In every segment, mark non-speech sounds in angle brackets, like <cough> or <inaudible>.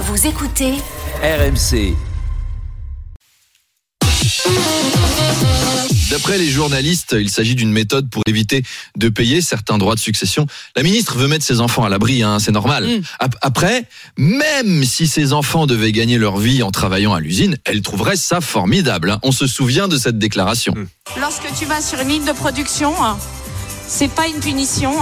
Vous écoutez RMC. D'après les journalistes, il s'agit d'une méthode pour éviter de payer certains droits de succession. La ministre veut mettre ses enfants à l'abri, hein, c'est normal. Mm. Ap- Après, même si ses enfants devaient gagner leur vie en travaillant à l'usine, elle trouverait ça formidable. hein. On se souvient de cette déclaration. Lorsque tu vas sur une ligne de production, c'est pas une punition.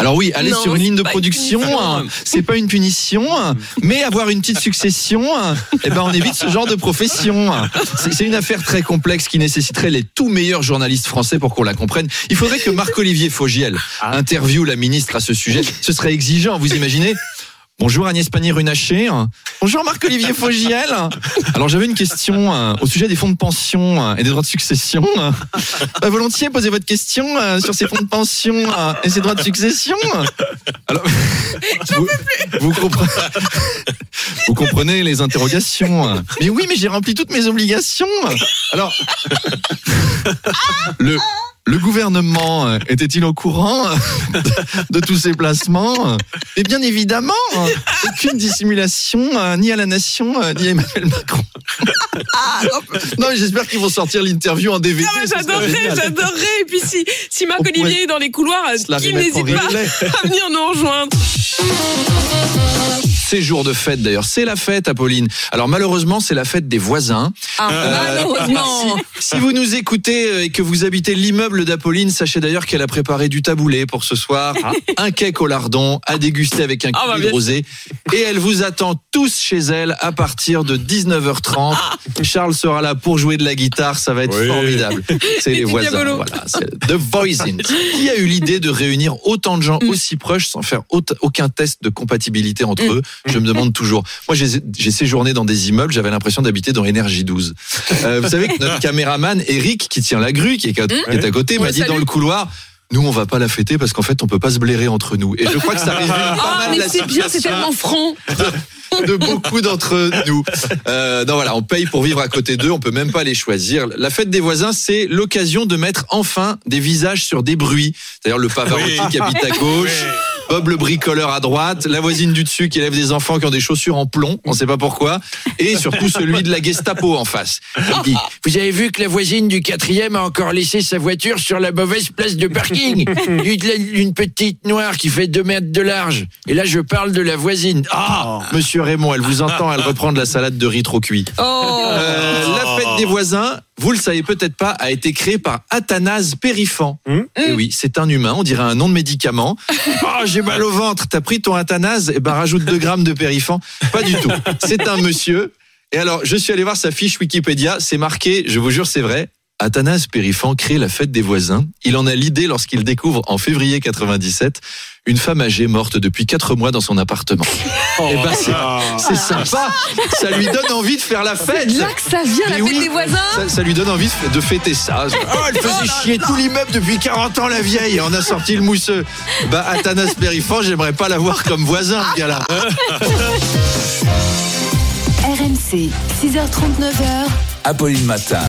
Alors oui, aller Non, sur une ligne de production, hein, c'est pas une punition, hein, mais avoir une petite succession, hein, eh ben on évite ce genre de profession. C'est c'est une affaire très complexe qui nécessiterait les tout meilleurs journalistes français pour qu'on la comprenne. Il faudrait que Marc-Olivier Fogiel interviewe la ministre à ce sujet. Ce serait exigeant, vous imaginez? Bonjour Agnès Pannier-Runacher. Bonjour Marc-Olivier Fogiel. <laughs> Alors j'avais une question euh, au sujet des fonds de pension euh, et des droits de succession. Bah, <laughs> volontiers, posez votre question euh, sur ces fonds de pension et ces droits de succession. Alors, <laughs> vous, vous comprenez, vous comprenez les interrogations. Mais oui, mais j'ai rempli toutes mes obligations. Alors, le, le gouvernement euh, était-il au courant euh, de, tous ces placements Et bien évidemment, euh, aucune dissimulation, euh, ni à la nation, euh, ni à Emmanuel Macron. Non, mais j'espère qu'ils vont sortir l'interview en DVD. Ah j'adorerais, j'adorerais. Et puis si, si Marc Olivier est dans les couloirs, qu'il n'hésite pas à venir nous rejoindre. C'est jour de fête d'ailleurs, c'est la fête Apolline. Alors malheureusement c'est la fête des voisins. Ah, malheureusement. Si vous nous écoutez euh, et que vous habitez l'immeuble d'Apolline, sachez d'ailleurs qu'elle a préparé du taboulé pour ce soir, un cake au lardon à déguster avec un Ah, bah, cul bien rosé. Et elle vous attend tous chez elle à partir de 19h30. Charles sera là pour jouer de la guitare, ça va être formidable. C'est les voisins. Voilà, c'est The Voisins. Qui a eu l'idée de réunir autant de gens Mm. aussi proches sans faire aucun test de compatibilité entre eux? Je me demande toujours. Moi, j'ai j'ai séjourné dans des immeubles, j'avais l'impression d'habiter dans Énergie 12. Euh, vous savez que notre <laughs> caméraman Eric, qui tient la grue, qui est, qui est à côté, On m'a dit dans le couloir. Nous, on va pas la fêter parce qu'en fait, on peut pas se blairer entre nous. Et je crois que ça résume pas Ah, mal mais c'est bien, c'est tellement franc. de beaucoup d'entre nous. Euh, non, voilà, on paye pour vivre à côté d'eux, on peut même pas les choisir. La fête des voisins, c'est l'occasion de mettre enfin des visages sur des bruits. C'est-à-dire le Pavarotti qui habite à gauche, Bob le bricoleur à droite, la voisine du dessus qui élève des enfants qui ont des chaussures en plomb, on sait pas pourquoi, et surtout celui de la Gestapo en face. Il dit, vous avez vu que la voisine du quatrième a encore laissé sa voiture sur la mauvaise place de parking. Une, une petite noire qui fait deux mètres de large. Et là, je parle de la voisine. Ah, monsieur Raymond, elle vous entend, elle reprend de la salade de riz trop cuit. Oh. Euh, la fête des voisins, vous le savez peut-être pas, a été créée par Athanase Périfan. Et oui, c'est un humain, on dirait un nom de médicament. Oh, <laughs> j'ai mal au ventre, t'as pris ton Athanase Et ben rajoute 2 grammes de Périfan. Pas du tout. C'est un monsieur. Et alors, je suis allé voir sa fiche Wikipédia, c'est marqué, je vous jure, c'est vrai. Athanase Périfan crée la fête des voisins. Il en a l'idée lorsqu'il découvre en février 97 une femme âgée morte depuis 4 mois dans son appartement. Et ben c'est c'est sympa, ça lui donne envie de faire la fête. Là que ça vient, la fête oui, des voisins. Ça, ça lui donne envie de- fêter ça. Oh, elle faisait chier tout l'immeuble depuis 40 ans, la vieille. Et on a sorti le mousseux. Bah, Athanas Périfan, j'aimerais pas l'avoir comme voisin, ce gars-là. RMC, 6h39h. Apolline Matin.